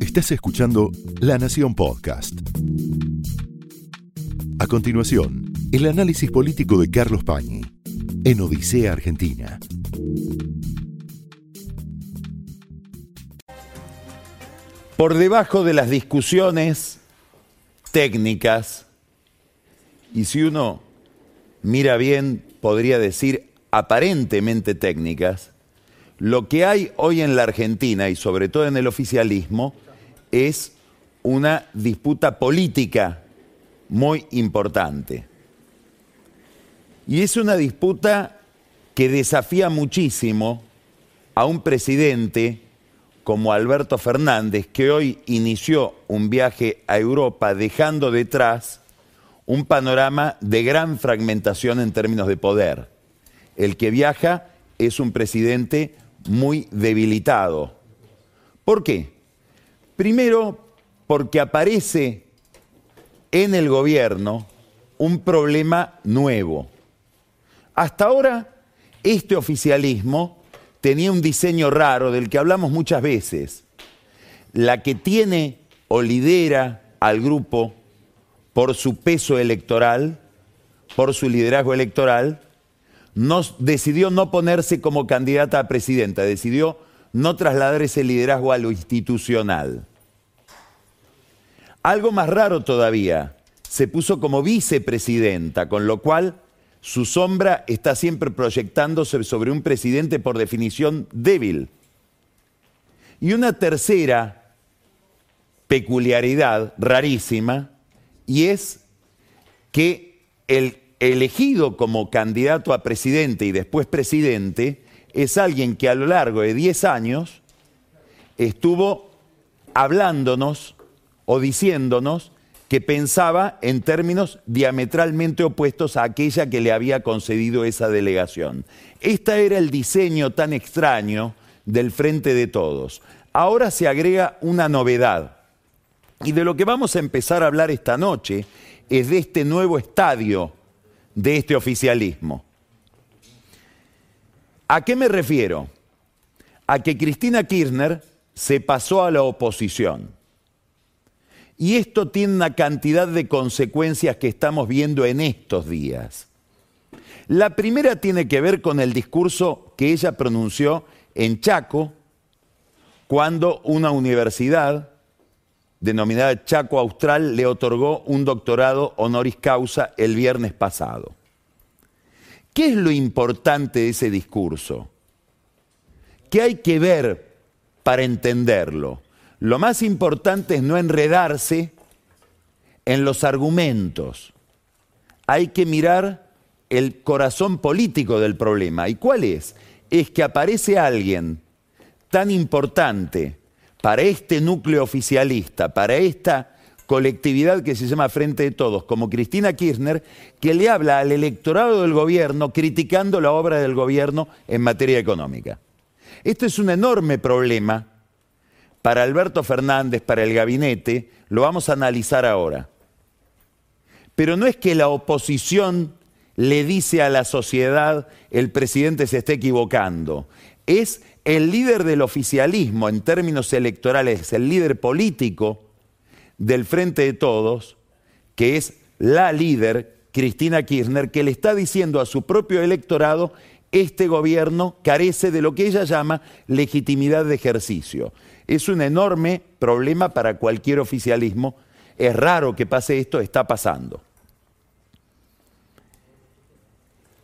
Estás escuchando La Nación Podcast. A continuación, el análisis político de Carlos Pañi en Odisea Argentina. Por debajo de las discusiones técnicas, y si uno mira bien, podría decir aparentemente técnicas, lo que hay hoy en la Argentina y sobre todo en el oficialismo es una disputa política muy importante. Y es una disputa que desafía muchísimo a un presidente como Alberto Fernández, que hoy inició un viaje a Europa dejando detrás un panorama de gran fragmentación en términos de poder. El que viaja es un presidente muy debilitado. ¿Por qué? Primero, porque aparece en el gobierno un problema nuevo. Hasta ahora, este oficialismo tenía un diseño raro del que hablamos muchas veces. La que tiene o lidera al grupo por su peso electoral, por su liderazgo electoral, decidió no ponerse como candidata a presidenta, decidió no trasladar ese liderazgo a lo institucional. Algo más raro todavía, se puso como vicepresidenta, con lo cual su sombra está siempre proyectándose sobre un presidente por definición débil. Y una tercera peculiaridad rarísima, y es que el elegido como candidato a presidente y después presidente es alguien que a lo largo de 10 años estuvo hablándonos o diciéndonos que pensaba en términos diametralmente opuestos a aquella que le había concedido esa delegación. Este era el diseño tan extraño del Frente de Todos. Ahora se agrega una novedad. Y de lo que vamos a empezar a hablar esta noche es de este nuevo estadio de este oficialismo. ¿A qué me refiero? A que Cristina Kirchner se pasó a la oposición. Y esto tiene una cantidad de consecuencias que estamos viendo en estos días. La primera tiene que ver con el discurso que ella pronunció en Chaco, cuando una universidad denominada Chaco Austral, le otorgó un doctorado honoris causa el viernes pasado. ¿Qué es lo importante de ese discurso? ¿Qué hay que ver para entenderlo? Lo más importante es no enredarse en los argumentos. Hay que mirar el corazón político del problema. ¿Y cuál es? Es que aparece alguien tan importante para este núcleo oficialista, para esta colectividad que se llama Frente de Todos, como Cristina Kirchner, que le habla al electorado del gobierno criticando la obra del gobierno en materia económica. Esto es un enorme problema para Alberto Fernández, para el gabinete, lo vamos a analizar ahora. Pero no es que la oposición le dice a la sociedad el presidente se está equivocando, es el líder del oficialismo en términos electorales, el líder político del Frente de Todos, que es la líder, Cristina Kirchner, que le está diciendo a su propio electorado, este gobierno carece de lo que ella llama legitimidad de ejercicio. Es un enorme problema para cualquier oficialismo. Es raro que pase esto, está pasando.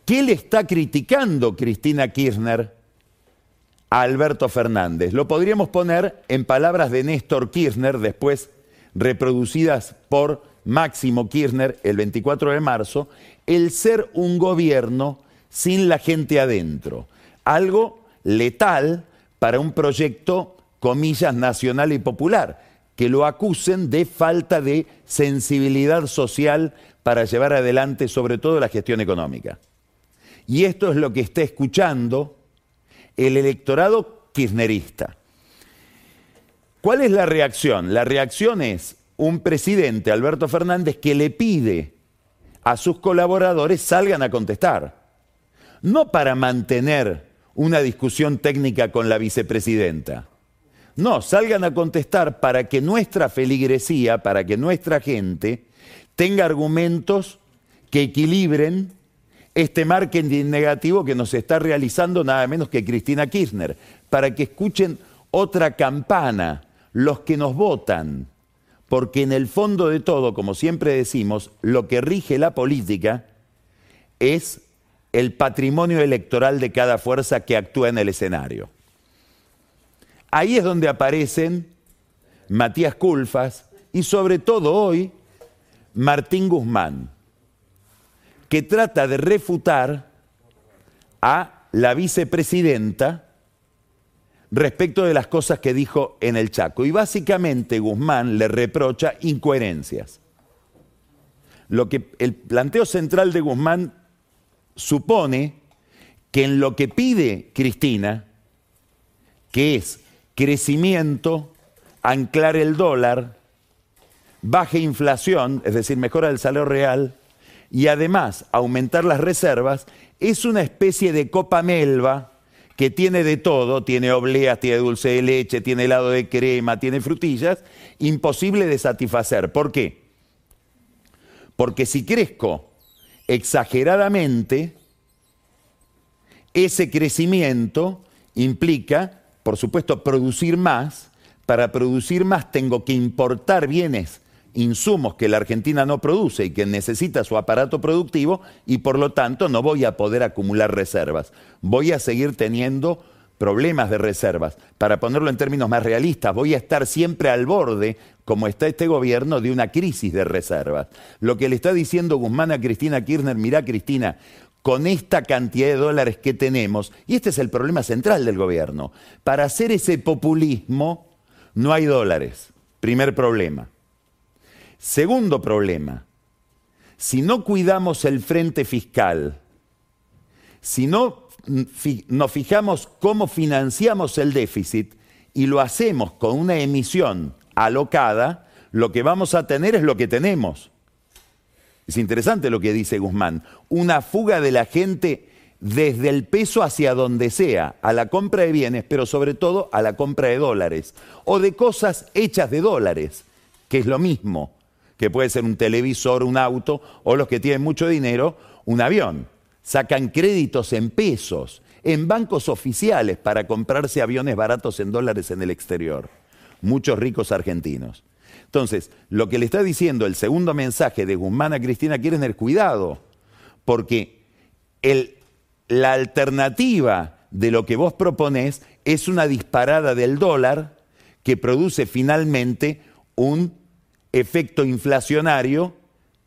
¿Qué le está criticando Cristina Kirchner a Alberto Fernández. Lo podríamos poner en palabras de Néstor Kirchner, después reproducidas por Máximo Kirchner el 24 de marzo, el ser un gobierno sin la gente adentro. Algo letal para un proyecto, comillas, nacional y popular, que lo acusen de falta de sensibilidad social para llevar adelante sobre todo la gestión económica. Y esto es lo que está escuchando el electorado kirchnerista. ¿Cuál es la reacción? La reacción es un presidente, Alberto Fernández, que le pide a sus colaboradores salgan a contestar. No para mantener una discusión técnica con la vicepresidenta. No, salgan a contestar para que nuestra feligresía, para que nuestra gente tenga argumentos que equilibren este marketing negativo que nos está realizando nada menos que Cristina Kirchner, para que escuchen otra campana, los que nos votan, porque en el fondo de todo, como siempre decimos, lo que rige la política es el patrimonio electoral de cada fuerza que actúa en el escenario. Ahí es donde aparecen Matías Culfas y sobre todo hoy Martín Guzmán, que trata de refutar a la vicepresidenta respecto de las cosas que dijo en el Chaco. Y básicamente Guzmán le reprocha incoherencias. Lo que el planteo central de Guzmán supone que en lo que pide Cristina, que es crecimiento, anclar el dólar, baja inflación, es decir, mejora el salario real, y además aumentar las reservas, es una especie de copa melva que tiene de todo, tiene obleas, tiene dulce de leche, tiene helado de crema, tiene frutillas, imposible de satisfacer. ¿Por qué? Porque si crezco exageradamente, ese crecimiento implica, por supuesto, producir más. Para producir más tengo que importar bienes insumos que la Argentina no produce y que necesita su aparato productivo y por lo tanto no voy a poder acumular reservas. Voy a seguir teniendo problemas de reservas. Para ponerlo en términos más realistas, voy a estar siempre al borde, como está este gobierno, de una crisis de reservas. Lo que le está diciendo Guzmán a Cristina Kirchner, mira Cristina, con esta cantidad de dólares que tenemos, y este es el problema central del gobierno, para hacer ese populismo no hay dólares. Primer problema. Segundo problema, si no cuidamos el frente fiscal, si no nos fijamos cómo financiamos el déficit y lo hacemos con una emisión alocada, lo que vamos a tener es lo que tenemos. Es interesante lo que dice Guzmán, una fuga de la gente desde el peso hacia donde sea, a la compra de bienes, pero sobre todo a la compra de dólares, o de cosas hechas de dólares, que es lo mismo que puede ser un televisor, un auto, o los que tienen mucho dinero, un avión. Sacan créditos en pesos, en bancos oficiales para comprarse aviones baratos en dólares en el exterior. Muchos ricos argentinos. Entonces, lo que le está diciendo el segundo mensaje de Guzmán a Cristina Kirchner, cuidado, porque la alternativa de lo que vos proponés es una disparada del dólar que produce finalmente un efecto inflacionario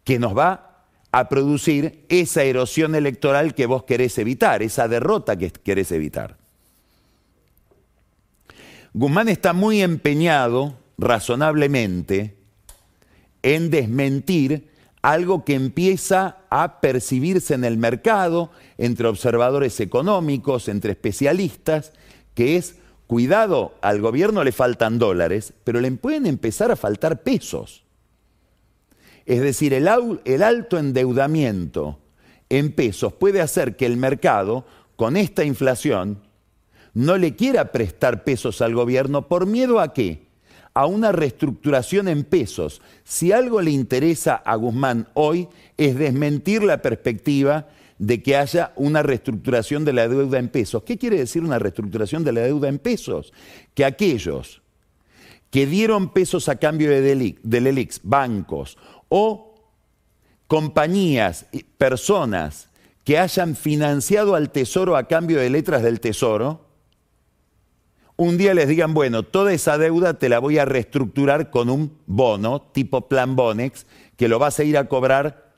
que nos va a producir esa erosión electoral que vos querés evitar, esa derrota que querés evitar. Guzmán está muy empeñado, razonablemente, en desmentir algo que empieza a percibirse en el mercado, entre observadores económicos, entre especialistas, que es Cuidado, al gobierno le faltan dólares, pero le pueden empezar a faltar pesos. Es decir, el, alto endeudamiento en pesos puede hacer que el mercado, con esta inflación, no le quiera prestar pesos al gobierno por miedo a qué? A una reestructuración en pesos. Si algo le interesa a Guzmán hoy es desmentir la perspectiva de que haya una reestructuración de la deuda en pesos. ¿Qué quiere decir una reestructuración de la deuda en pesos? Que aquellos que dieron pesos a cambio de del ELIX, bancos o compañías, personas que hayan financiado al Tesoro a cambio de letras del Tesoro, un día les digan, bueno, toda esa deuda te la voy a reestructurar con un bono tipo Plan Bonex que lo vas a ir a cobrar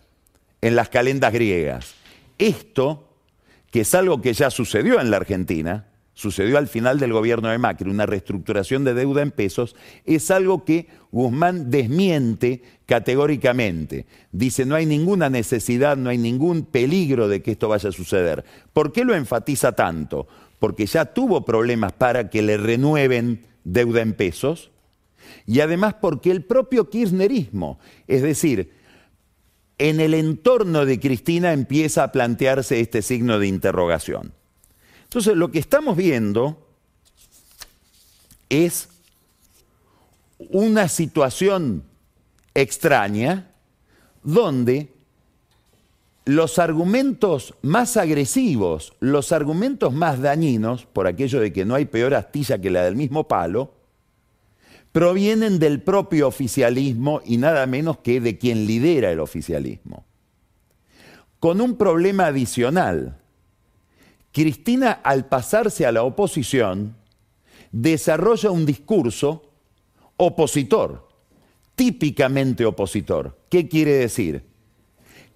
en las calendas griegas. Esto, que es algo que ya sucedió en la Argentina, sucedió al final del gobierno de Macri, una reestructuración de deuda en pesos, es algo que Guzmán desmiente categóricamente. Dice, no hay ninguna necesidad, no hay ningún peligro de que esto vaya a suceder. ¿Por qué lo enfatiza tanto? Porque ya tuvo problemas para que le renueven deuda en pesos y además porque el propio kirchnerismo, es decir, en el entorno de Cristina empieza a plantearse este signo de interrogación. Entonces, lo que estamos viendo es una situación extraña donde los argumentos más agresivos, los argumentos más dañinos, por aquello de que no hay peor astilla que la del mismo palo, provienen del propio oficialismo y nada menos que de quien lidera el oficialismo. Con un problema adicional. Cristina, al pasarse a la oposición, desarrolla un discurso opositor, típicamente opositor. ¿Qué quiere decir?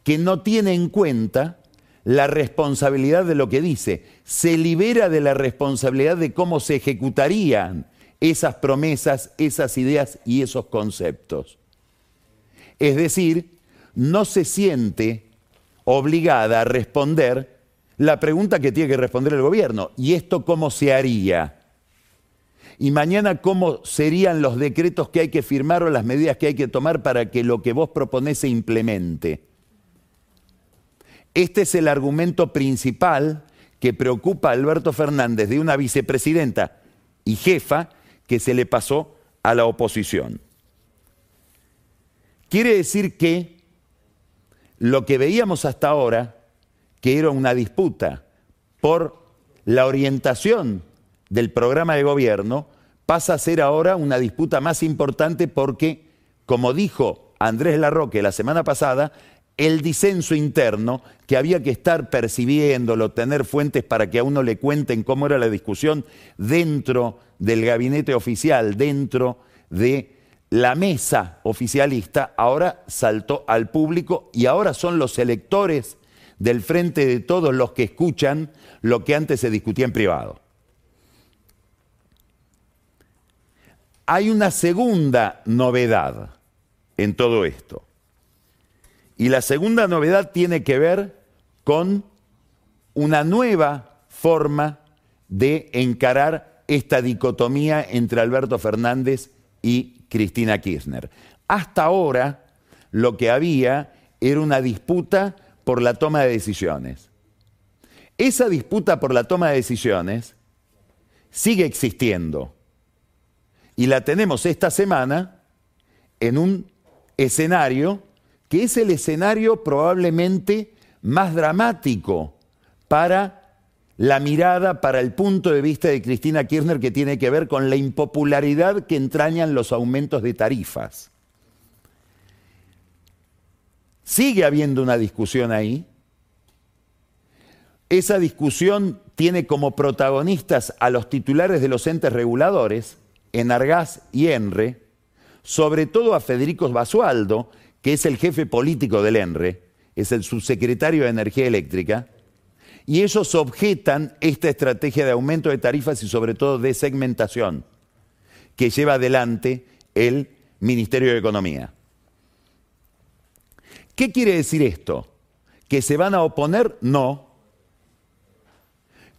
Que no tiene en cuenta la responsabilidad de lo que dice, se libera de la responsabilidad de cómo se ejecutarían esas promesas, esas ideas y esos conceptos. Es decir, no se siente obligada a responder la pregunta que tiene que responder el gobierno. ¿Y esto cómo se haría? y mañana cómo serían los decretos que hay que firmar o las medidas que hay que tomar para que lo que vos proponés se implemente. Este es el argumento principal que preocupa a Alberto Fernández de una vicepresidenta y jefa que se le pasó a la oposición. Quiere decir que lo que veíamos hasta ahora, que era una disputa por la orientación del programa de gobierno pasa a ser ahora una disputa más importante porque, como dijo Andrés Larroque la semana pasada, el disenso interno que había que estar percibiéndolo, tener fuentes para que a uno le cuenten cómo era la discusión dentro del gabinete oficial, dentro de la mesa oficialista, ahora saltó al público y ahora son los electores del frente de todos los que escuchan lo que antes se discutía en privado. Hay una segunda novedad en todo esto. Y la segunda novedad tiene que ver con una nueva forma de encarar esta dicotomía entre Alberto Fernández y Cristina Kirchner. Hasta ahora lo que había era una disputa por la toma de decisiones. Esa disputa por la toma de decisiones sigue existiendo y la tenemos esta semana en un escenario que es el escenario probablemente más dramático para la mirada, para el punto de vista de Cristina Kirchner que tiene que ver con la impopularidad que entrañan los aumentos de tarifas. Sigue habiendo una discusión ahí. Esa discusión tiene como protagonistas a los titulares de los entes reguladores, en Argaz y Enre, sobre todo a Federico Basualdo, que es el jefe político del ENRE, es el subsecretario de Energía Eléctrica, y ellos objetan esta estrategia de aumento de tarifas y sobre todo de segmentación que lleva adelante el Ministerio de Economía. ¿Qué quiere decir esto? ¿Que se van a oponer? No.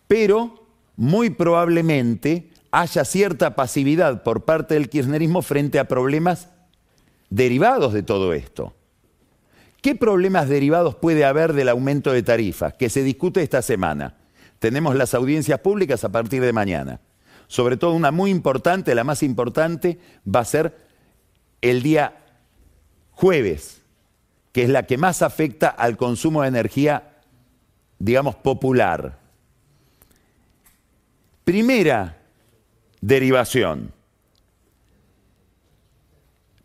Pero muy probablemente haya cierta pasividad por parte del kirchnerismo frente a problemas derivados de todo esto. ¿Qué problemas derivados puede haber del aumento de tarifas que se discute esta semana? Tenemos las audiencias públicas a partir de mañana. Sobre todo una muy importante, la más importante, va a ser el día jueves, que es la que más afecta al consumo de energía, digamos, popular. Primera derivación.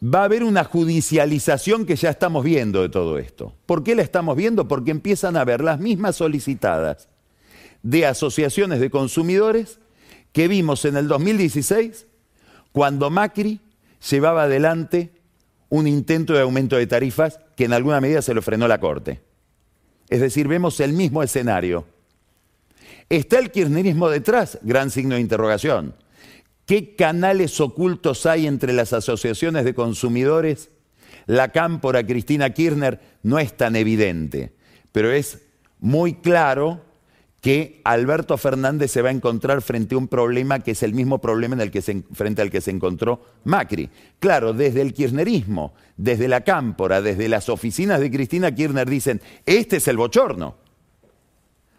Va a haber una judicialización que ya estamos viendo de todo esto. ¿Por qué la estamos viendo? Porque empiezan a ver las mismas solicitadas de asociaciones de consumidores que vimos en el 2016 cuando Macri llevaba adelante un intento de aumento de tarifas que en alguna medida se lo frenó la Corte. Es decir, vemos el mismo escenario. ¿Está el kirchnerismo detrás? Gran signo de interrogación. ¿Qué canales ocultos hay entre las asociaciones de consumidores? La cámpora Cristina Kirchner no es tan evidente, pero es muy claro que Alberto Fernández se va a encontrar frente a un problema que es el mismo problema en el que frente al que se encontró Macri. Claro, desde el kirchnerismo, desde la cámpora, desde las oficinas de Cristina Kirchner dicen, este es el bochorno,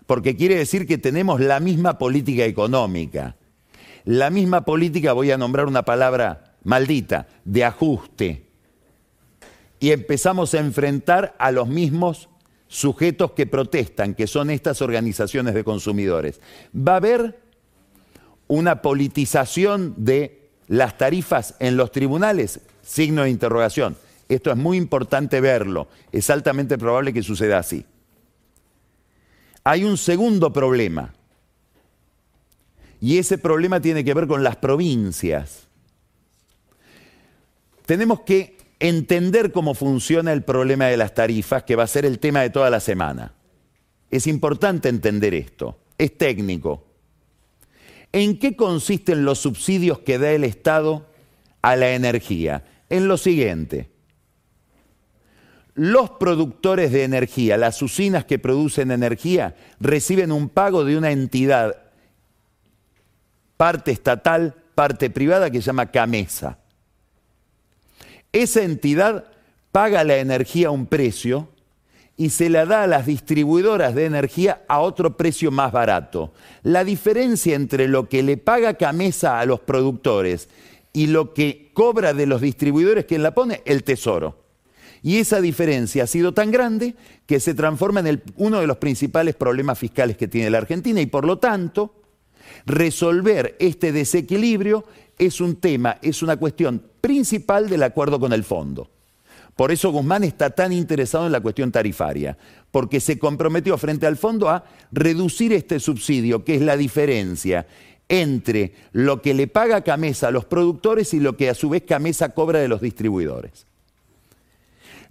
porque quiere decir que tenemos la misma política económica la misma política, voy a nombrar una palabra maldita de ajuste y empezamos a enfrentar a los mismos sujetos que protestan, que son estas organizaciones de consumidores. Va a haber una politización de las tarifas en los tribunales, signo de interrogación. Esto es muy importante verlo, es altamente probable que suceda así. Hay un segundo problema, y ese problema tiene que ver con las provincias. Tenemos que entender cómo funciona el problema de las tarifas, que va a ser el tema de toda la semana. Es importante entender esto, es técnico. ¿En qué consisten los subsidios que da el Estado a la energía? En lo siguiente. Los productores de energía, las usinas que producen energía, reciben un pago de una entidad, parte estatal, parte privada, que se llama CAMESA. Esa entidad paga la energía a un precio y se la da a las distribuidoras de energía a otro precio más barato. La diferencia entre lo que le paga Camesa a los productores y lo que cobra de los distribuidores, ¿quién la pone? El tesoro. Y esa diferencia ha sido tan grande que se transforma en uno de los principales problemas fiscales que tiene la Argentina y por lo tanto resolver este desequilibrio es un tema, es una cuestión principal del acuerdo con el fondo. Por eso Guzmán está tan interesado en la cuestión tarifaria, porque se comprometió frente al fondo a reducir este subsidio, que es la diferencia entre lo que le paga Camesa a los productores y lo que a su vez Camesa cobra de los distribuidores.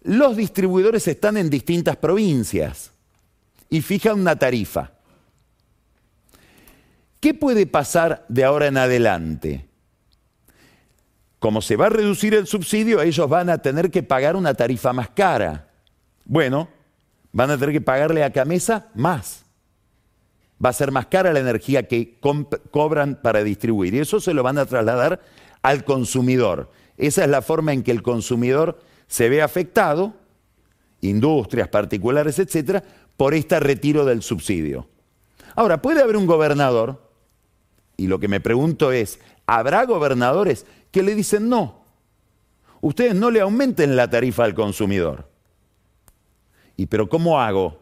Los distribuidores están en distintas provincias y fijan una tarifa. ¿Qué puede pasar de ahora en adelante? como se va a reducir el subsidio, ellos van a tener que pagar una tarifa más cara. Bueno, van a tener que pagarle a Camesa más. Va a ser más cara la energía que cobran para distribuir y eso se lo van a trasladar al consumidor. Esa es la forma en que el consumidor se ve afectado, industrias particulares, etcétera, por este retiro del subsidio. Ahora, puede haber un gobernador, y lo que me pregunto es, ¿habrá gobernadores que le dicen no. Ustedes no le aumenten la tarifa al consumidor. ¿Y pero cómo hago?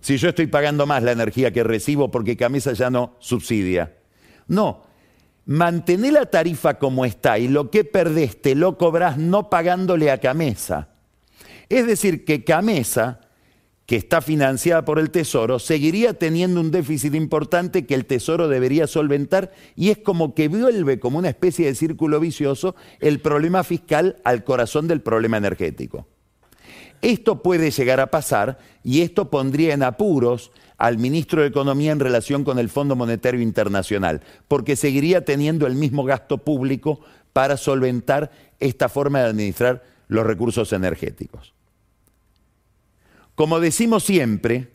Si yo estoy pagando más la energía que recibo porque Camisa ya no subsidia. No, mantener la tarifa como está y lo que perdés te lo cobras no pagándole a Camesa. Es decir, que Camesa que está financiada por el Tesoro, seguiría teniendo un déficit importante que el Tesoro debería solventar y es como que vuelve como una especie de círculo vicioso el problema fiscal al corazón del problema energético. Esto puede llegar a pasar y esto pondría en apuros al ministro de Economía en relación con el Fondo Monetario Internacional, porque seguiría teniendo el mismo gasto público para solventar esta forma de administrar los recursos energéticos. Como decimos siempre,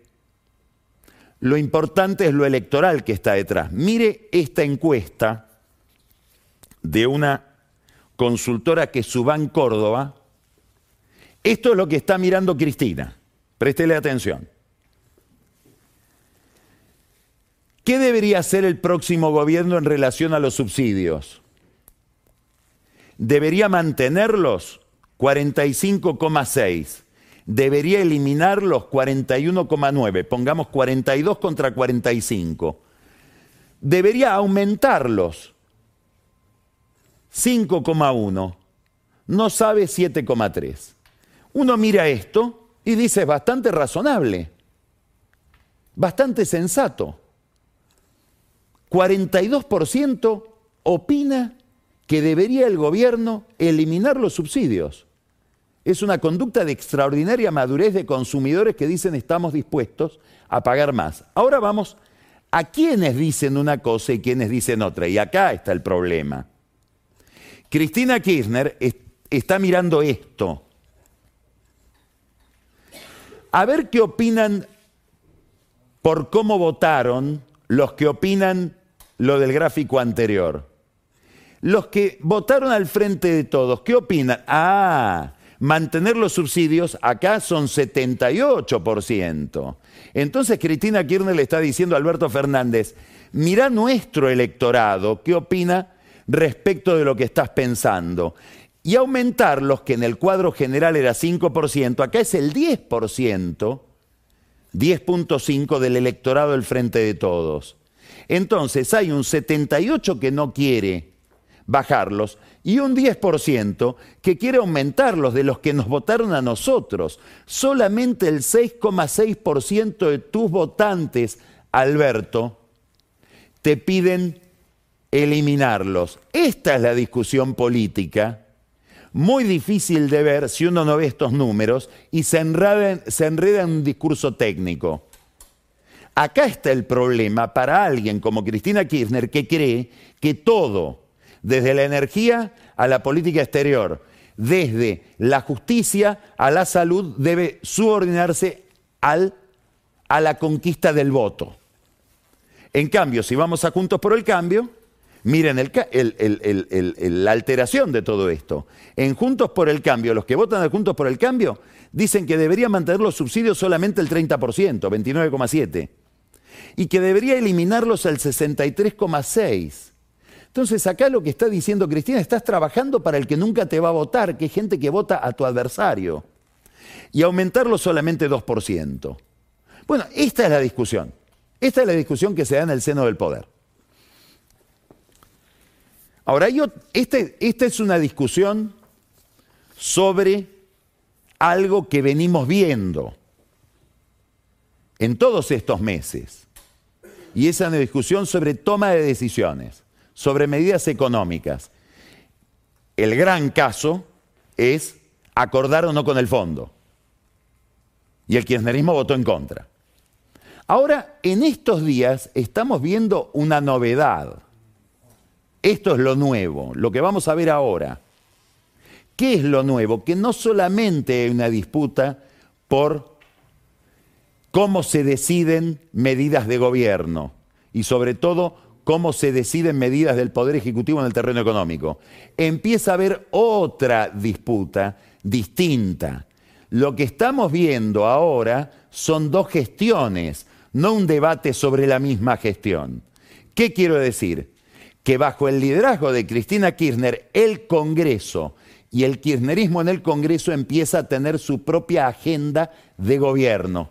lo importante es lo electoral que está detrás. Mire esta encuesta de una consultora que es Subán Córdoba. Esto es lo que está mirando Cristina. Préstele atención. ¿Qué debería hacer el próximo gobierno en relación a los subsidios? ¿Debería mantenerlos? 45,6 debería eliminar los 41,9, pongamos 42 contra 45. Debería aumentarlos 5,1, no sabe 7,3. Uno mira esto y dice, es bastante razonable, bastante sensato. 42% opina que debería el gobierno eliminar los subsidios. Es una conducta de extraordinaria madurez de consumidores que dicen estamos dispuestos a pagar más. Ahora vamos a quienes dicen una cosa y quienes dicen otra. Y acá está el problema. Cristina Kirchner está mirando esto. A ver qué opinan por cómo votaron los que opinan lo del gráfico anterior. Los que votaron al frente de todos, ¿qué opinan? Ah, mantener los subsidios, acá son 78%. Entonces Cristina Kirchner le está diciendo a Alberto Fernández, mira nuestro electorado, ¿qué opina respecto de lo que estás pensando. Y aumentarlos, que en el cuadro general era 5%, acá es el 10%, 10.5% del electorado del Frente de Todos. Entonces hay un 78% que no quiere bajarlos y un 10% que quiere aumentarlos de los que nos votaron a nosotros. Solamente el 6,6% de tus votantes, Alberto, te piden eliminarlos. Esta es la discusión política, muy difícil de ver si uno no ve estos números y se enreda, se enreda en un discurso técnico. Acá está el problema para alguien como Cristina Kirchner que cree que todo, desde la energía a la política exterior, desde la justicia a la salud, debe subordinarse al, a la conquista del voto. En cambio, si vamos a Juntos por el Cambio, miren la alteración de todo esto. En Juntos por el Cambio, los que votan a Juntos por el Cambio, dicen que debería mantener los subsidios solamente el 30%, 29,7%, y que debería eliminarlos al 63,6%. Entonces acá lo que está diciendo Cristina, estás trabajando para el que nunca te va a votar, que es gente que vota a tu adversario, y aumentarlo solamente 2%. Bueno, esta es la discusión. Esta es la discusión que se da en el seno del poder. Ahora, este, esta es una discusión sobre algo que venimos viendo en todos estos meses. Y es una discusión sobre toma de decisiones sobre medidas económicas. El gran caso es acordar o no con el fondo. Y el kirchnerismo votó en contra. Ahora, en estos días estamos viendo una novedad. Esto es lo nuevo, lo que vamos a ver ahora. ¿Qué es lo nuevo? Que no solamente hay una disputa por cómo se deciden medidas de gobierno y sobre todo cómo se deciden medidas del Poder Ejecutivo en el terreno económico. Empieza a haber otra disputa distinta. Lo que estamos viendo ahora son dos gestiones, no un debate sobre la misma gestión. ¿Qué quiero decir? Que bajo el liderazgo de Cristina Kirchner, el Congreso y el kirchnerismo en el Congreso empieza a tener su propia agenda de gobierno,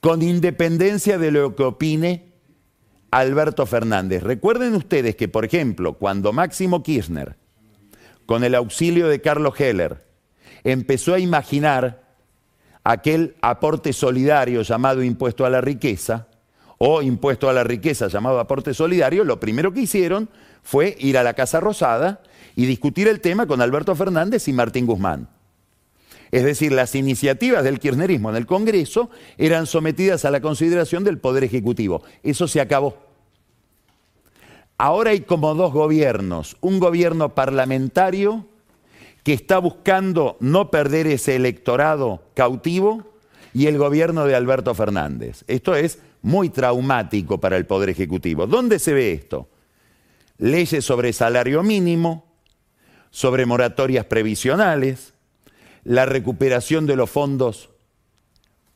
con independencia de lo que opine Alberto Fernández. Recuerden ustedes que, por ejemplo, cuando Máximo Kirchner, con el auxilio de Carlos Heller, empezó a imaginar aquel aporte solidario llamado impuesto a la riqueza, o impuesto a la riqueza llamado aporte solidario, lo primero que hicieron fue ir a la Casa Rosada y discutir el tema con Alberto Fernández y Martín Guzmán. Es decir, las iniciativas del kirchnerismo en el Congreso eran sometidas a la consideración del Poder Ejecutivo. Eso se acabó. Ahora hay como dos gobiernos. Un gobierno parlamentario que está buscando no perder ese electorado cautivo y el gobierno de Alberto Fernández. Esto es muy traumático para el Poder Ejecutivo. ¿Dónde se ve esto? Leyes sobre salario mínimo, sobre moratorias previsionales, la recuperación de los fondos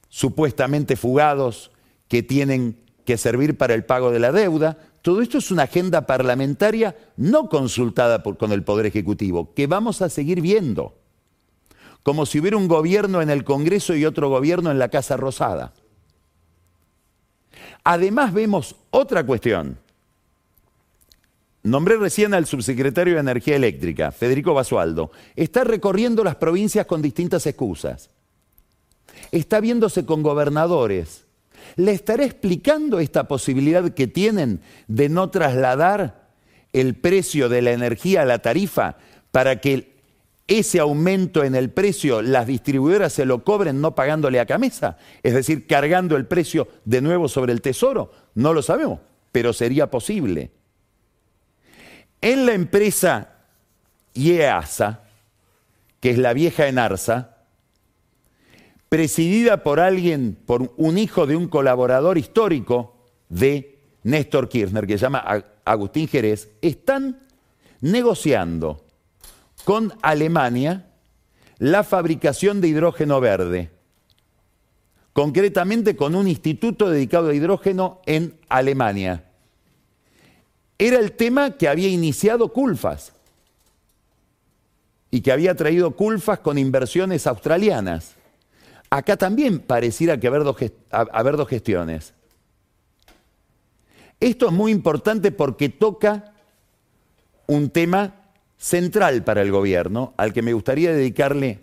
supuestamente fugados que tienen que servir para el pago de la deuda. Todo esto es una agenda parlamentaria no consultada con el Poder Ejecutivo, que vamos a seguir viendo, como si hubiera un gobierno en el Congreso y otro gobierno en la Casa Rosada. Además vemos otra cuestión Nombré recién al subsecretario de Energía Eléctrica, Federico Basualdo. Está recorriendo las provincias con distintas excusas. Está viéndose con gobernadores. ¿Le estaré explicando esta posibilidad que tienen de no trasladar el precio de la energía a la tarifa para que ese aumento en el precio las distribuidoras se lo cobren no pagándole a camisa? Es decir, cargando el precio de nuevo sobre el tesoro. No lo sabemos, pero sería posible. En la empresa IEASA, que es la vieja Enarsa, presidida por alguien, por un hijo de un colaborador histórico de Néstor Kirchner, que se llama Agustín Jerez, están negociando con Alemania la fabricación de hidrógeno verde, concretamente con un instituto dedicado a hidrógeno en Alemania. Era el tema que había iniciado Culfas y que había traído Culfas con inversiones australianas. Acá también pareciera que haber dos, haber dos gestiones. Esto es muy importante porque toca un tema central para el gobierno al que me gustaría dedicarle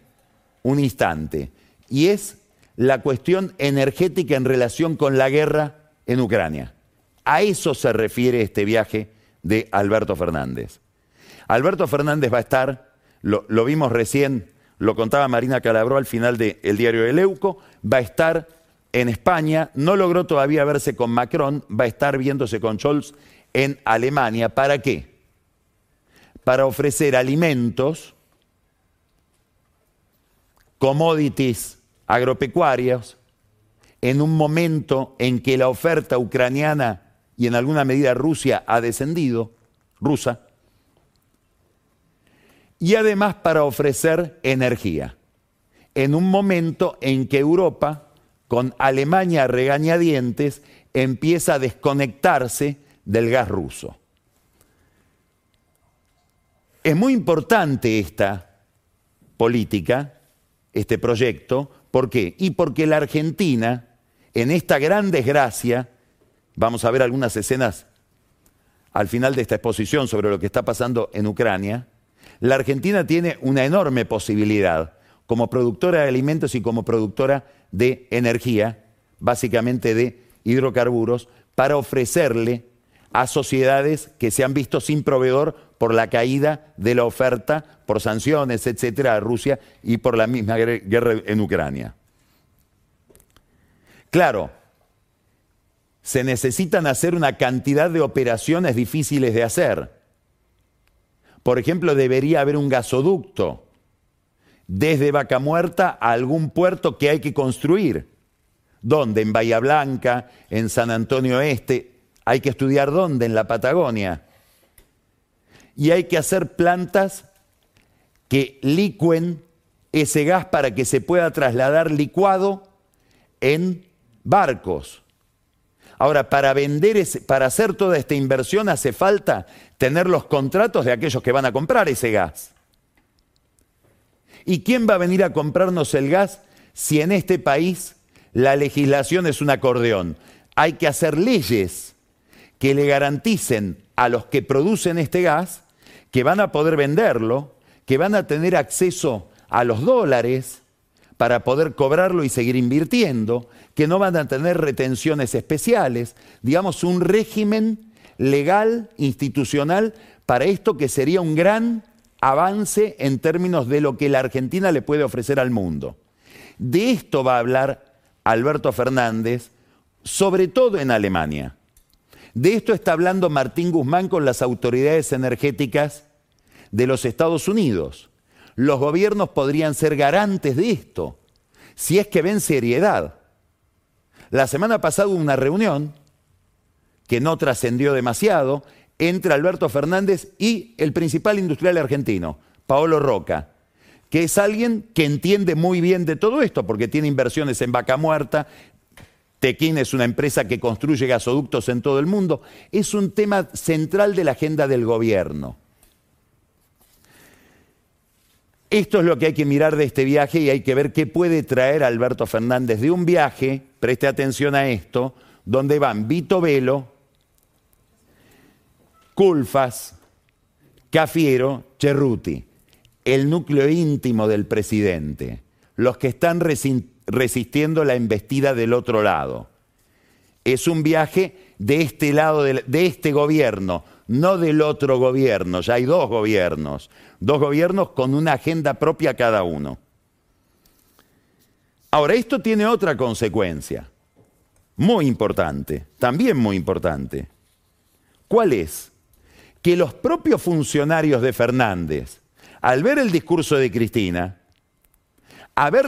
un instante, y es la cuestión energética en relación con la guerra en Ucrania. A eso se refiere este viaje de Alberto Fernández. Alberto Fernández va a estar, lo, vimos recién, lo contaba Marina Calabró al final del diario El Euco, va a estar en España, no logró todavía verse con Macron, va a estar viéndose con Scholz en Alemania. ¿Para qué? Para ofrecer alimentos, commodities agropecuarios, en un momento en que la oferta ucraniana y en alguna medida Rusia ha descendido, rusa, y además para ofrecer energía, en un momento en que Europa, con Alemania regañadientes, empieza a desconectarse del gas ruso. Es muy importante esta política, este proyecto, ¿por qué? Y porque la Argentina, en esta gran desgracia, Vamos a ver algunas escenas al final de esta exposición sobre lo que está pasando en Ucrania. La Argentina tiene una enorme posibilidad como productora de alimentos y como productora de energía, básicamente de hidrocarburos, para ofrecerle a sociedades que se han visto sin proveedor por la caída de la oferta, por sanciones, etcétera, a Rusia y por la misma guerra en Ucrania. Claro, se necesitan hacer una cantidad de operaciones difíciles de hacer. Por ejemplo, debería haber un gasoducto desde Vaca Muerta a algún puerto que hay que construir. ¿Dónde? En Bahía Blanca, en San Antonio Este. Hay que estudiar dónde, en la Patagonia. Y hay que hacer plantas que licuen ese gas para que se pueda trasladar licuado en barcos. Ahora, para vender, para hacer toda esta inversión hace falta tener los contratos de aquellos que van a comprar ese gas. ¿Y quién va a venir a comprarnos el gas si en este país la legislación es un acordeón? Hay que hacer leyes que le garanticen a los que producen este gas que van a poder venderlo, que van a tener acceso a los dólares, para poder cobrarlo y seguir invirtiendo, que no van a tener retenciones especiales, digamos, un régimen legal, institucional, para esto que sería un gran avance en términos de lo que la Argentina le puede ofrecer al mundo. De esto va a hablar Alberto Fernández, sobre todo en Alemania. De esto está hablando Martín Guzmán con las autoridades energéticas de los Estados Unidos los gobiernos podrían ser garantes de esto, si es que ven seriedad. La semana pasada hubo una reunión que no trascendió demasiado entre Alberto Fernández y el principal industrial argentino, Paolo Roca, que es alguien que entiende muy bien de todo esto, porque tiene inversiones en Vaca Muerta, Tequín es una empresa que construye gasoductos en todo el mundo, es un tema central de la agenda del gobierno. Esto es lo que hay que mirar de este viaje y hay que ver qué puede traer Alberto Fernández de un viaje, preste atención a esto, donde van Vito Velo, Culfas, Cafiero, Cerruti, el núcleo íntimo del presidente, los que están resistiendo la embestida del otro lado. Es un viaje de este lado de este gobierno, no del otro gobierno, ya hay dos gobiernos, dos gobiernos con una agenda propia cada uno. Ahora, esto tiene otra consecuencia, muy importante, también muy importante. ¿Cuál es? Que los propios funcionarios de Fernández, al ver el discurso de Cristina, al ver,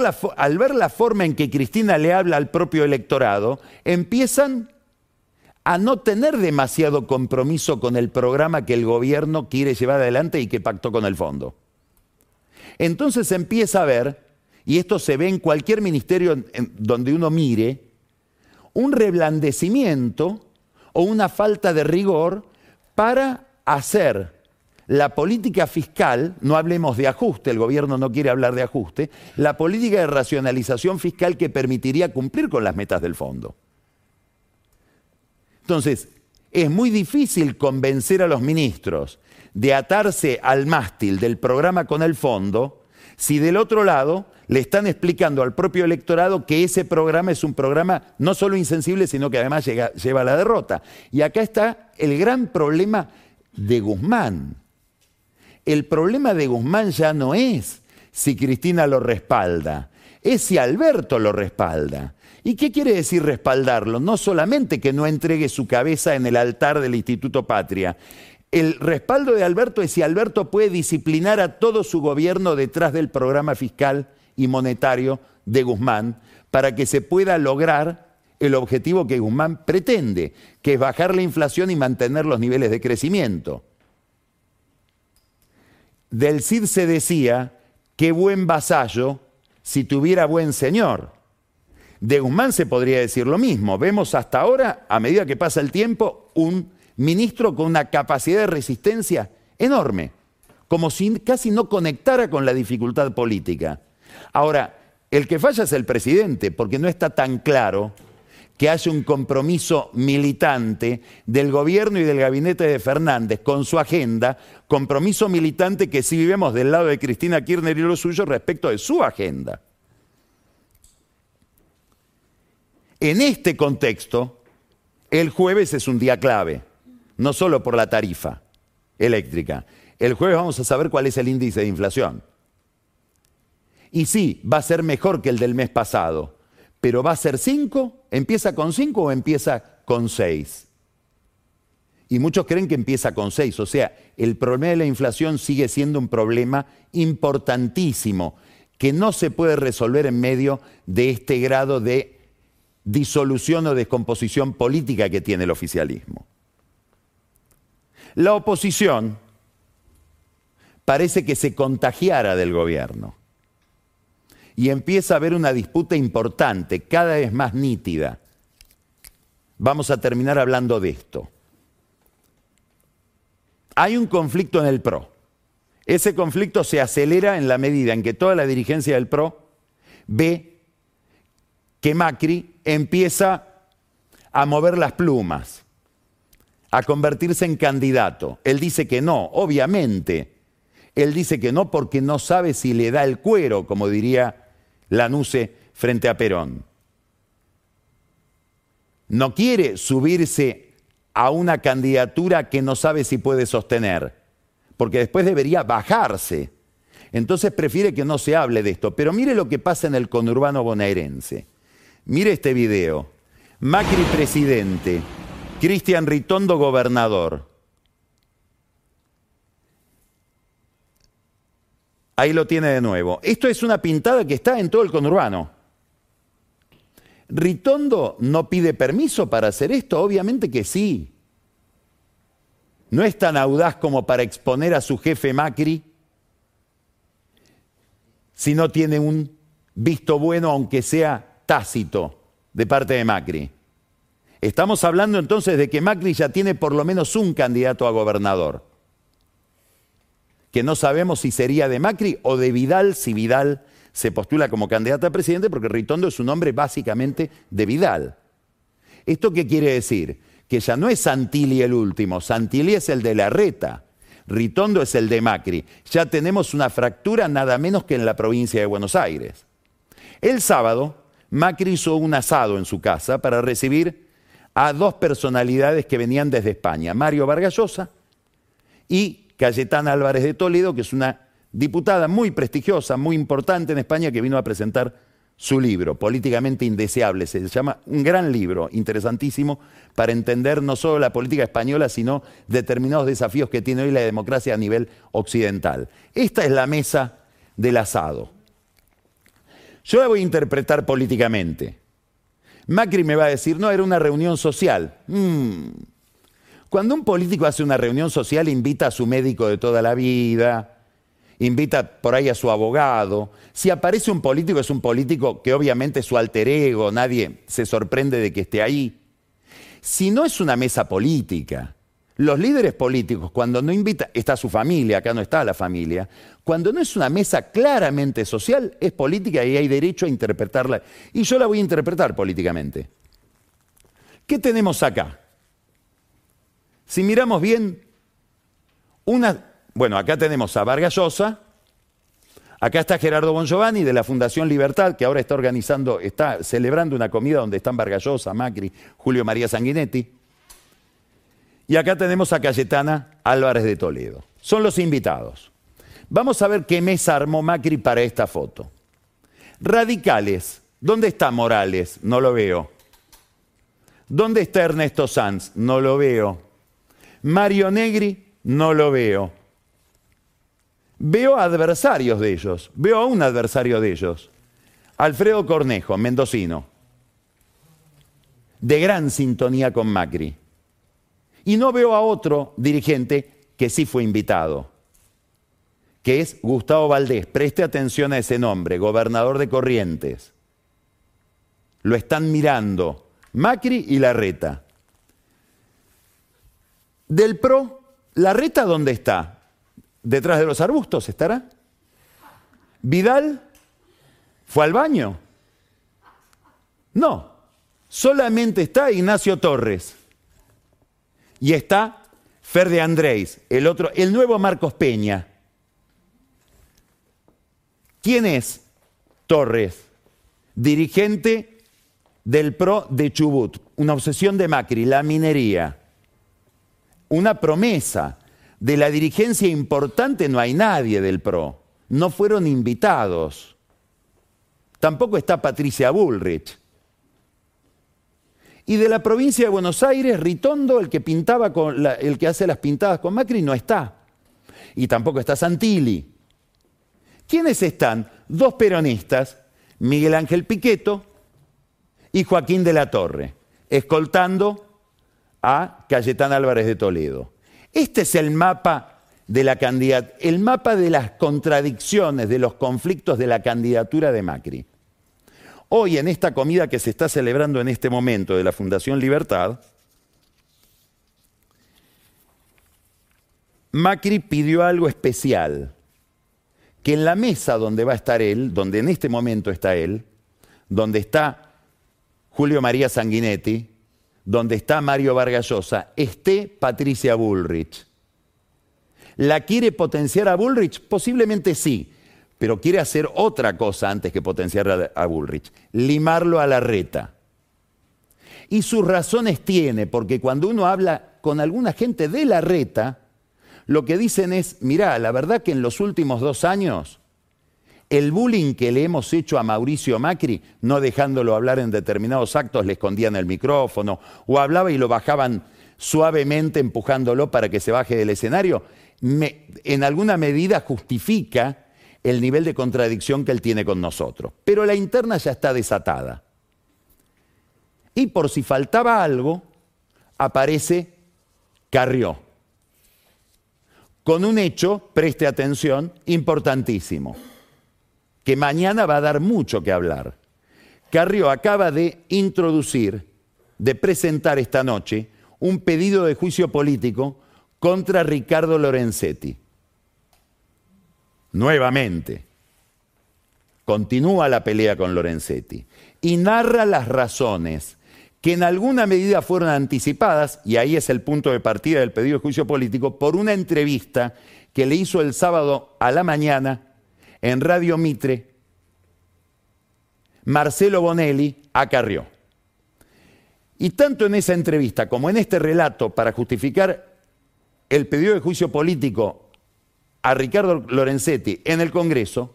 la, forma en que Cristina le habla al propio electorado, empiezan a no tener demasiado compromiso con el programa que el gobierno quiere llevar adelante y que pactó con el fondo. Entonces empieza a ver, y esto se ve en cualquier ministerio donde uno mire, un reblandecimiento o una falta de rigor para hacer la política fiscal, no hablemos de ajuste, el gobierno no quiere hablar de ajuste, la política de racionalización fiscal que permitiría cumplir con las metas del fondo. Entonces, es muy difícil convencer a los ministros de atarse al mástil del programa con el fondo si del otro lado le están explicando al propio electorado que ese programa es un programa no solo insensible, sino que además lleva a la derrota. Y acá está el gran problema de Guzmán. El problema de Guzmán ya no es si Cristina lo respalda, es si Alberto lo respalda. ¿Y qué quiere decir respaldarlo? No solamente que no entregue su cabeza en el altar del Instituto Patria. El respaldo de Alberto es si Alberto puede disciplinar a todo su gobierno detrás del programa fiscal y monetario de Guzmán para que se pueda lograr el objetivo que Guzmán pretende, que es bajar la inflación y mantener los niveles de crecimiento. Del Cid se decía, qué buen vasallo si tuviera buen señor. De Guzmán se podría decir lo mismo. Vemos hasta ahora, a medida que pasa el tiempo, un ministro con una capacidad de resistencia enorme, como si casi no conectara con la dificultad política. Ahora, el que falla es el presidente, porque no está tan claro que haya un compromiso militante del gobierno y del gabinete de Fernández con su agenda, compromiso militante que sí vivimos del lado de Cristina Kirchner y lo suyo respecto de su agenda. En este contexto, el jueves es un día clave, no solo por la tarifa eléctrica. El jueves vamos a saber cuál es el índice de inflación. Y sí, va a ser mejor que el del mes pasado, pero va a ser 5, empieza con 5 o empieza con 6. Y muchos creen que empieza con 6, o sea, el problema de la inflación sigue siendo un problema importantísimo que no se puede resolver en medio de este grado de disolución o descomposición política que tiene el oficialismo. La oposición parece que se contagiara del gobierno y empieza a haber una disputa importante, cada vez más nítida. Vamos a terminar hablando de esto. Hay un conflicto en el PRO. Ese conflicto se acelera en la medida en que toda la dirigencia del PRO ve que Macri empieza a mover las plumas, a convertirse en candidato. Él dice que no, obviamente. Él dice que no porque no sabe si le da el cuero, como diría Lanuse frente a Perón. No quiere subirse a una candidatura que no sabe si puede sostener, porque después debería bajarse. Entonces prefiere que no se hable de esto. Pero mire lo que pasa en el conurbano bonaerense. Mire este video. Macri presidente, Cristian Ritondo gobernador. Ahí lo tiene de nuevo. Esto es una pintada que está en todo el conurbano. ¿Ritondo no pide permiso para hacer esto? Obviamente que sí. No es tan audaz como para exponer a su jefe Macri si no tiene un visto bueno, aunque sea tácito, de parte de Macri. Estamos hablando entonces de que Macri ya tiene por lo menos un candidato a gobernador que no sabemos si sería de Macri o de Vidal, si Vidal se postula como candidato a presidente, porque Ritondo es un hombre básicamente de Vidal. ¿Esto qué quiere decir? Que ya no es Santilli el último, Santilli es el de la reta, Ritondo es el de Macri. Ya tenemos una fractura nada menos que en la provincia de Buenos Aires. El sábado, Macri hizo un asado en su casa para recibir a dos personalidades que venían desde España, Mario Vargallosa y Cayetana Álvarez de Toledo, que es una diputada muy prestigiosa, muy importante en España, que vino a presentar su libro, Políticamente Indeseable. Se llama un gran libro, interesantísimo, para entender no solo la política española, sino determinados desafíos que tiene hoy la democracia a nivel occidental. Esta es la mesa del asado. Yo la voy a interpretar políticamente. Macri me va a decir, no, era una reunión social. Mm, cuando un político hace una reunión social, invita a su médico de toda la vida, invita por ahí a su abogado. Si aparece un político, es un político que obviamente es su alter ego, nadie se sorprende de que esté ahí. Si no es una mesa política, Los líderes políticos, cuando no invitan, está su familia, acá no está la familia, cuando no es una mesa claramente social, es política y hay derecho a interpretarla. Y yo la voy a interpretar políticamente. ¿Qué tenemos acá? Si miramos bien, una, bueno, acá tenemos a Vargas Llosa, acá está Gerardo Bongiovanni de la Fundación Libertad, que ahora está organizando, está celebrando una comida donde están Vargas Llosa, Macri, Julio María Sanguinetti. Y acá tenemos a Cayetana Álvarez de Toledo. Son los invitados. Vamos a ver qué mesa armó Macri para esta foto. Radicales. ¿Dónde está Morales? No lo veo. ¿Dónde está Ernesto Sanz? No lo veo. Mario Negri? No lo veo. Veo adversarios de ellos. Veo a un adversario de ellos. Alfredo Cornejo, mendocino. De gran sintonía con Macri. Y no veo a otro dirigente que sí fue invitado, que es Gustavo Valdés. Preste atención a ese nombre, gobernador de Corrientes. Lo están mirando Macri y Larreta. Del PRO, ¿Larreta dónde está? ¿Detrás de los arbustos estará? ¿Vidal fue al baño? No, solamente está Ignacio Torres. Y está Fer de Andrés, el otro, el nuevo Marcos Peña. ¿Quién es Torres? Dirigente del PRO de Chubut, una obsesión de Macri, la minería. Una promesa. De la dirigencia importante no hay nadie del PRO. No fueron invitados. Tampoco está Patricia Bullrich. Y de la provincia de Buenos Aires, Ritondo, el que pintaba con el que hace las pintadas con Macri, no está. Y tampoco está Santilli. ¿Quiénes están? Dos peronistas, Miguel Ángel Piqueto y Joaquín de la Torre, escoltando a Cayetán Álvarez de Toledo. Este es el mapa de la candidatura, el mapa de las contradicciones, de los conflictos de la candidatura de Macri. Hoy en esta comida que se está celebrando en este momento de la Fundación Libertad, Macri pidió algo especial, que en la mesa donde va a estar él, donde en este momento está él, donde está Julio María Sanguinetti, donde está Mario Vargallosa, esté Patricia Bullrich. ¿La quiere potenciar a Bullrich? Posiblemente sí, pero quiere hacer otra cosa antes que potenciar a, Bullrich, limarlo a la reta. Y sus razones tiene, porque cuando uno habla con alguna gente de la reta, lo que dicen es, mirá, la verdad que en los últimos dos años, el bullying que le hemos hecho a Mauricio Macri, no dejándolo hablar en determinados actos, le escondían el micrófono, o hablaba y lo bajaban suavemente empujándolo para que se baje del escenario, en alguna medida justifica el nivel de contradicción que él tiene con nosotros. Pero la interna ya está desatada. Y por si faltaba algo, aparece Carrió, con un hecho, preste atención, importantísimo, que mañana va a dar mucho que hablar. Carrió acaba de introducir, de presentar esta noche, un pedido de juicio político contra Ricardo Lorenzetti nuevamente. Continúa la pelea con Lorenzetti y narra las razones que en alguna medida fueron anticipadas, y ahí es el punto de partida del pedido de juicio político, por una entrevista que le hizo el sábado a la mañana en Radio Mitre Marcelo Bonelli a Carrió. Y tanto en esa entrevista como en este relato para justificar el pedido de juicio político a Ricardo Lorenzetti en el Congreso,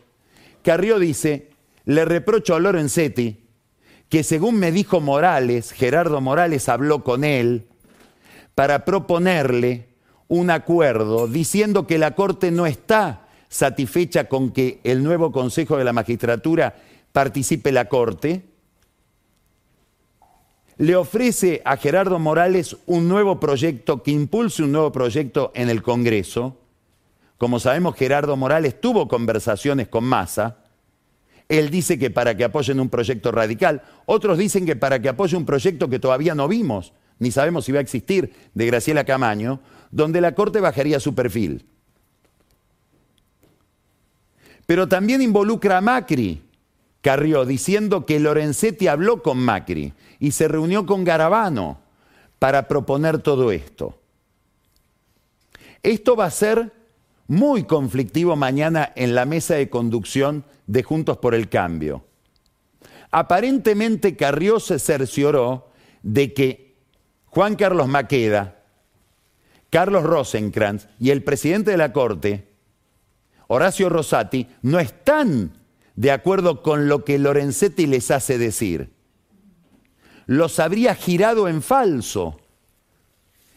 Carrió dice, le reprocho a Lorenzetti que según me dijo Morales, Gerardo Morales habló con él para proponerle un acuerdo diciendo que la Corte no está satisfecha con que el nuevo Consejo de la Magistratura participe la Corte, le ofrece a Gerardo Morales un nuevo proyecto que impulse un nuevo proyecto en el Congreso, como sabemos, Gerardo Morales tuvo conversaciones con Massa. Él dice que para que apoyen un proyecto radical. Otros dicen que para que apoye un proyecto que todavía no vimos, ni sabemos si va a existir, de Graciela Camaño, donde la Corte bajaría su perfil. Pero también involucra a Macri, Carrió, diciendo que Lorenzetti habló con Macri y se reunió con Garabano para proponer todo esto. Esto va a ser muy conflictivo mañana en la mesa de conducción de Juntos por el Cambio. Aparentemente Carrió se cercioró de que Juan Carlos Maqueda, Carlos Rosenkrantz y el presidente de la Corte, Horacio Rosati, no están de acuerdo con lo que Lorenzetti les hace decir. Los habría girado en falso.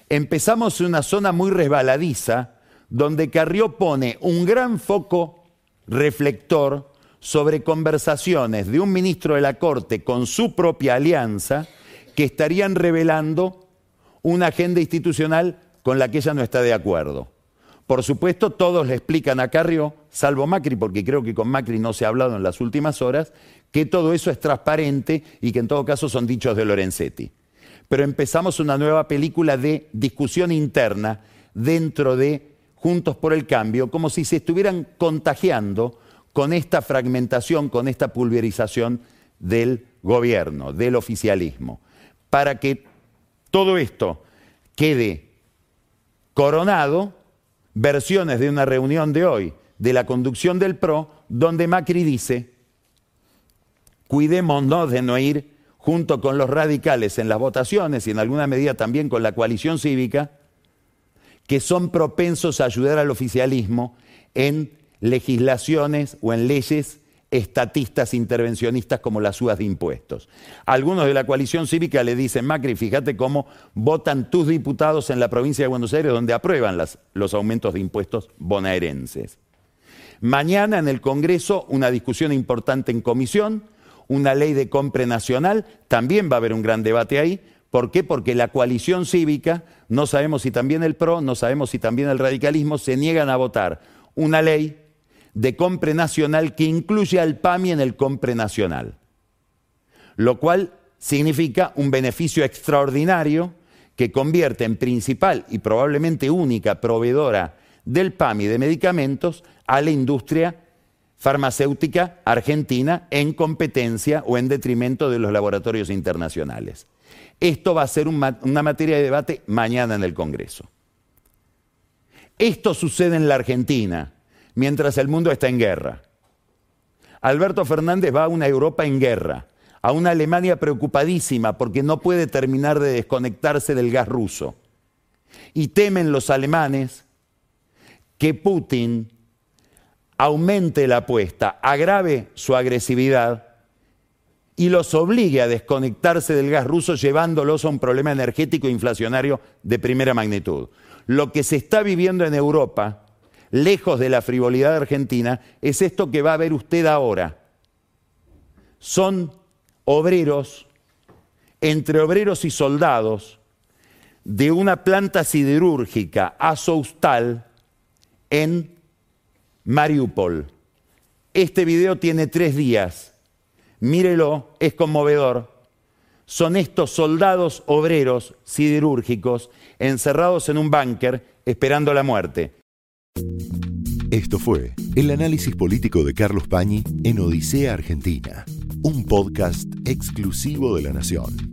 Empezamos en una zona muy resbaladiza donde Carrió pone un gran foco reflector sobre conversaciones de un ministro de la Corte con su propia alianza que estarían revelando una agenda institucional con la que ella no está de acuerdo. Por supuesto, todos le explican a Carrió, salvo Macri, porque creo que con Macri no se ha hablado en las últimas horas, que todo eso es transparente y que en todo caso son dichos de Lorenzetti. Pero empezamos una nueva película de discusión interna dentro de Juntos por el Cambio, como si se estuvieran contagiando con esta fragmentación, con esta pulverización del gobierno, del oficialismo, para que todo esto quede coronado, versiones de una reunión de hoy de la conducción del PRO, donde Macri dice, cuidémonos de no ir junto con los radicales en las votaciones y en alguna medida también con la coalición cívica, que son propensos a ayudar al oficialismo en legislaciones o en leyes estatistas intervencionistas como las subas de impuestos. Algunos de la coalición cívica le dicen, Macri, fíjate cómo votan tus diputados en la provincia de Buenos Aires donde aprueban los aumentos de impuestos bonaerenses. Mañana en el Congreso una discusión importante en comisión, una ley de compra nacional, también va a haber un gran debate ahí. ¿Por qué? Porque la coalición cívica, no sabemos si también el PRO, no sabemos si también el radicalismo, se niegan a votar una ley de compre nacional que incluye al PAMI en el compre nacional, lo cual significa un beneficio extraordinario que convierte en principal y probablemente única proveedora del PAMI de medicamentos a la industria farmacéutica argentina en competencia o en detrimento de los laboratorios internacionales. Esto va a ser una materia de debate mañana en el Congreso. Esto sucede en la Argentina mientras el mundo está en guerra. Alberto Fernández va a una Europa en guerra, a una Alemania preocupadísima porque no puede terminar de desconectarse del gas ruso. Y temen los alemanes que Putin aumente la apuesta, agrave su agresividad y los obligue a desconectarse del gas ruso llevándolos a un problema energético e inflacionario de primera magnitud. Lo que se está viviendo en Europa lejos de la frivolidad argentina, es esto que va a ver usted ahora. Son obreros, entre obreros y soldados, de una planta siderúrgica, Azovstal, en Mariupol. Este video tiene tres días. Mírelo, es conmovedor. Son estos soldados obreros siderúrgicos encerrados en un búnker esperando la muerte. Esto fue el análisis político de Carlos Pañi en Odisea Argentina, un podcast exclusivo de La Nación.